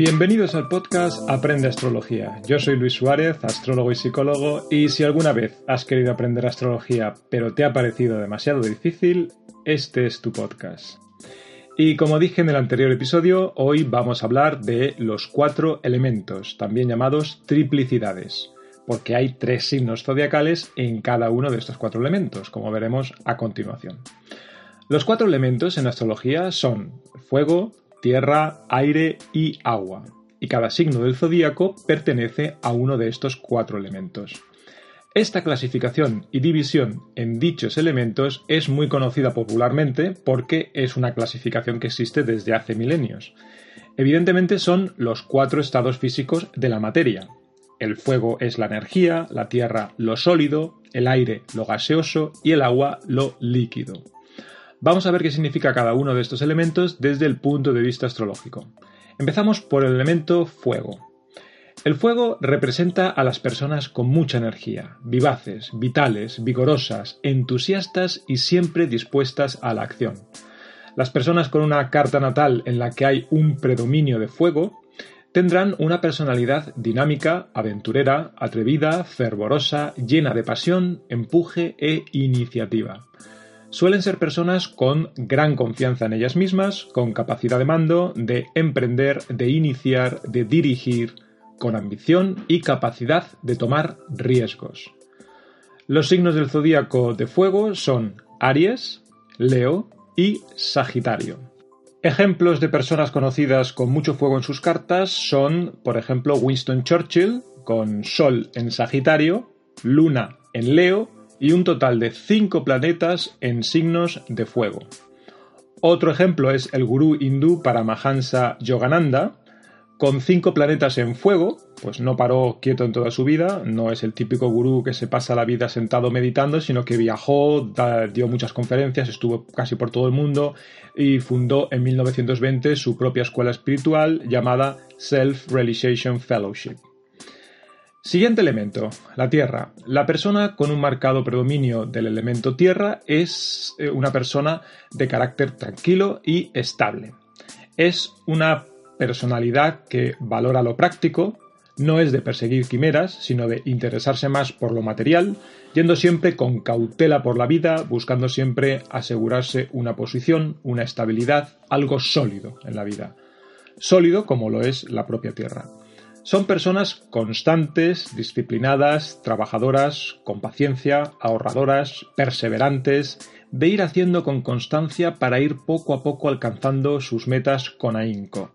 Bienvenidos al podcast Aprende Astrología. Yo soy Luis Suárez, astrólogo y psicólogo, y si alguna vez has querido aprender astrología pero te ha parecido demasiado difícil, este es tu podcast. Y como dije en el anterior episodio, hoy vamos a hablar de los cuatro elementos, también llamados triplicidades, porque hay tres signos zodiacales en cada uno de estos cuatro elementos, como veremos a continuación. Los cuatro elementos en astrología son fuego, tierra, aire y agua, y cada signo del zodíaco pertenece a uno de estos cuatro elementos. Esta clasificación y división en dichos elementos es muy conocida popularmente porque es una clasificación que existe desde hace milenios. Evidentemente son los cuatro estados físicos de la materia. El fuego es la energía, la tierra lo sólido, el aire lo gaseoso y el agua lo líquido. Vamos a ver qué significa cada uno de estos elementos desde el punto de vista astrológico. Empezamos por el elemento fuego. El fuego representa a las personas con mucha energía, vivaces, vitales, vigorosas, entusiastas y siempre dispuestas a la acción. Las personas con una carta natal en la que hay un predominio de fuego tendrán una personalidad dinámica, aventurera, atrevida, fervorosa, llena de pasión, empuje e iniciativa. Suelen ser personas con gran confianza en ellas mismas, con capacidad de mando, de emprender, de iniciar, de dirigir, con ambición y capacidad de tomar riesgos. Los signos del zodíaco de fuego son Aries, Leo y Sagitario. Ejemplos de personas conocidas con mucho fuego en sus cartas son, por ejemplo, Winston Churchill, con Sol en Sagitario, Luna en Leo y un total de 5 planetas en signos de fuego. Otro ejemplo es el gurú hindú Paramahansa Yogananda, con cinco planetas en fuego, pues no paró quieto en toda su vida, no es el típico gurú que se pasa la vida sentado meditando, sino que viajó, dio muchas conferencias, estuvo casi por todo el mundo y fundó en 1920 su propia escuela espiritual llamada Self-Realization Fellowship. Siguiente elemento, la Tierra. La persona con un marcado predominio del elemento Tierra es eh, una persona de carácter tranquilo y estable. Es una personalidad que valora lo práctico, no es de perseguir quimeras, sino de interesarse más por lo material, yendo siempre con cautela por la vida, buscando siempre asegurarse una posición, una estabilidad, algo sólido en la vida. Sólido como lo es la propia Tierra. Son personas constantes, disciplinadas, trabajadoras, con paciencia, ahorradoras, perseverantes, de ir haciendo con constancia para ir poco a poco alcanzando sus metas con ahínco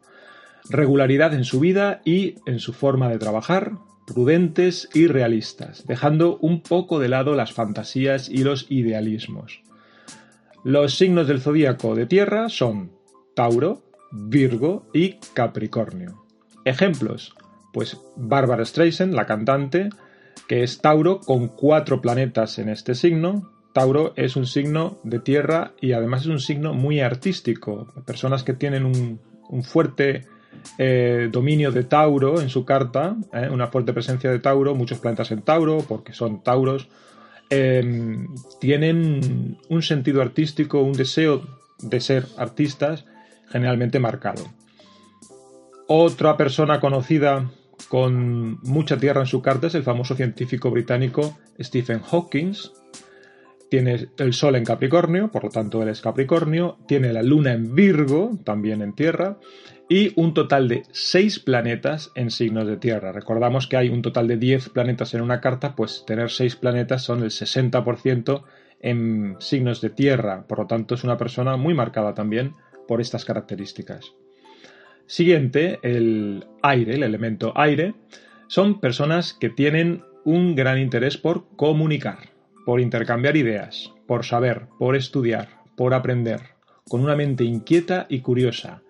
regularidad en su vida y en su forma de trabajar, prudentes y realistas, dejando un poco de lado las fantasías y los idealismos. Los signos del zodíaco de tierra son Tauro, Virgo y Capricornio. Ejemplos, pues Barbara Streisand, la cantante, que es Tauro con cuatro planetas en este signo. Tauro es un signo de tierra y además es un signo muy artístico. Personas que tienen un, un fuerte eh, dominio de Tauro en su carta, eh, una fuerte presencia de Tauro, muchos planetas en Tauro, porque son Tauros, eh, tienen un sentido artístico, un deseo de ser artistas generalmente marcado. Otra persona conocida con mucha tierra en su carta es el famoso científico británico Stephen Hawking. Tiene el Sol en Capricornio, por lo tanto él es Capricornio. Tiene la Luna en Virgo, también en tierra y un total de 6 planetas en signos de Tierra. Recordamos que hay un total de 10 planetas en una carta, pues tener 6 planetas son el 60% en signos de Tierra, por lo tanto es una persona muy marcada también por estas características. Siguiente, el aire, el elemento aire, son personas que tienen un gran interés por comunicar, por intercambiar ideas, por saber, por estudiar, por aprender, con una mente inquieta y curiosa.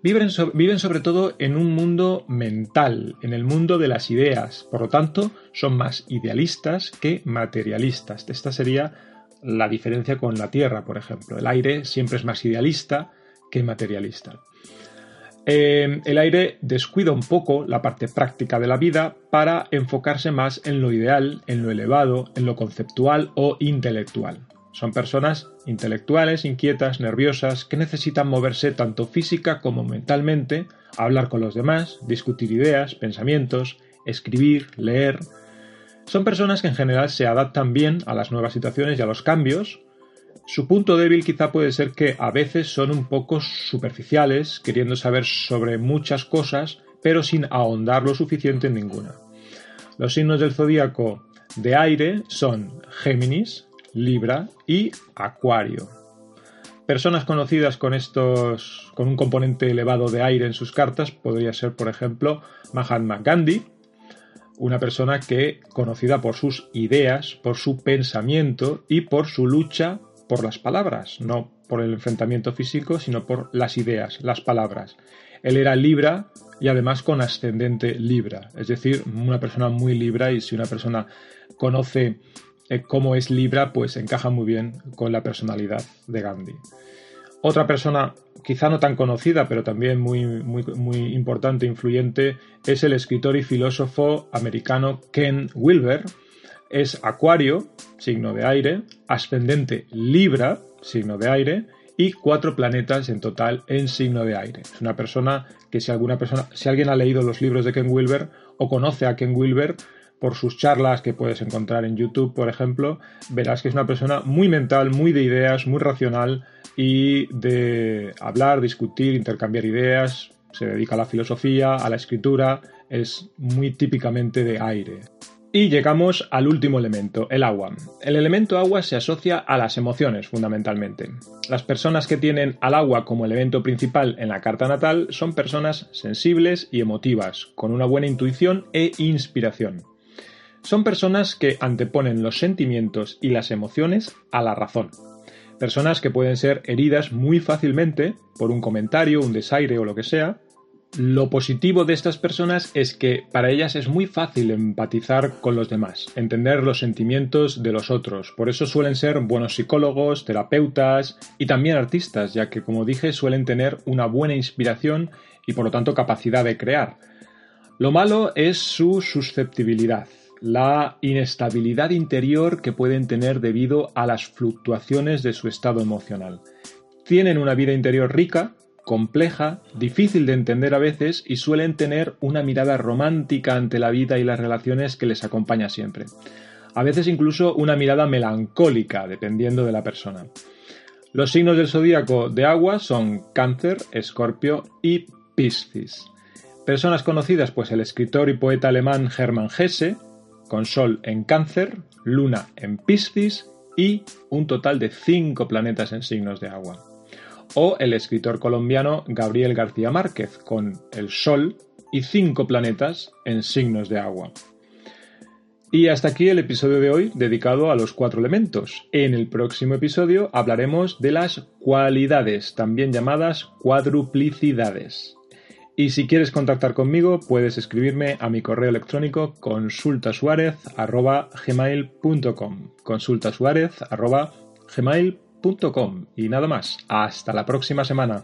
Viven, sobre todo en un mundo mental, en el mundo de las ideas, por lo tanto son más idealistas que materialistas. Esta sería la diferencia con la Tierra, por ejemplo. El aire siempre es más idealista que materialista. Eh, el aire descuida un poco la parte práctica de la vida para enfocarse más en lo ideal, en lo elevado, en lo conceptual o intelectual. Son personas intelectuales, inquietas, nerviosas, que necesitan moverse tanto física como mentalmente, hablar con los demás, discutir ideas, pensamientos, escribir, leer. Son personas que en general se adaptan bien a las nuevas situaciones y a los cambios, su punto débil quizá puede ser que a veces son un poco superficiales, queriendo saber sobre muchas cosas, pero sin ahondar lo suficiente en ninguna. Los signos del zodíaco de aire son Géminis, Libra y Acuario. Personas conocidas con estos con un componente elevado de aire en sus cartas podría ser, por ejemplo, Mahatma Gandhi, una persona que conocida por sus ideas, por su pensamiento y por su lucha por las palabras, no por el enfrentamiento físico, sino por las ideas, las palabras. Él era Libra y además con ascendente Libra, es decir, una persona muy Libra y si una persona conoce eh, cómo es Libra, pues encaja muy bien con la personalidad de Gandhi. Otra persona, quizá no tan conocida, pero también muy, muy, muy importante e influyente, es el escritor y filósofo americano Ken Wilber, es Acuario, signo de aire, ascendente Libra, signo de aire, y cuatro planetas en total en signo de aire. Es una persona que si alguna persona, si alguien ha leído los libros de Ken Wilber o conoce a Ken Wilber por sus charlas que puedes encontrar en YouTube, por ejemplo, verás que es una persona muy mental, muy de ideas, muy racional y de hablar, discutir, intercambiar ideas, se dedica a la filosofía, a la escritura, es muy típicamente de aire. Y llegamos al último elemento, el agua. El elemento agua se asocia a las emociones fundamentalmente. Las personas que tienen al agua como elemento principal en la carta natal son personas sensibles y emotivas, con una buena intuición e inspiración. Son personas que anteponen los sentimientos y las emociones a la razón. Personas que pueden ser heridas muy fácilmente por un comentario, un desaire o lo que sea, lo positivo de estas personas es que para ellas es muy fácil empatizar con los demás, entender los sentimientos de los otros. Por eso suelen ser buenos psicólogos, terapeutas y también artistas, ya que como dije suelen tener una buena inspiración y por lo tanto capacidad de crear. Lo malo es su susceptibilidad, la inestabilidad interior que pueden tener debido a las fluctuaciones de su estado emocional. Tienen una vida interior rica, compleja, difícil de entender a veces y suelen tener una mirada romántica ante la vida y las relaciones que les acompaña siempre. A veces incluso una mirada melancólica, dependiendo de la persona. Los signos del zodíaco de agua son Cáncer, Escorpio y Piscis. Personas conocidas, pues el escritor y poeta alemán Hermann Hesse, con Sol en Cáncer, Luna en Piscis y un total de cinco planetas en signos de agua o el escritor colombiano Gabriel García Márquez, con el Sol y cinco planetas en signos de agua. Y hasta aquí el episodio de hoy dedicado a los cuatro elementos. En el próximo episodio hablaremos de las cualidades, también llamadas cuadruplicidades. Y si quieres contactar conmigo, puedes escribirme a mi correo electrónico consultasuarez.gmail.com consultasuarez.gmail.com y nada más. Hasta la próxima semana.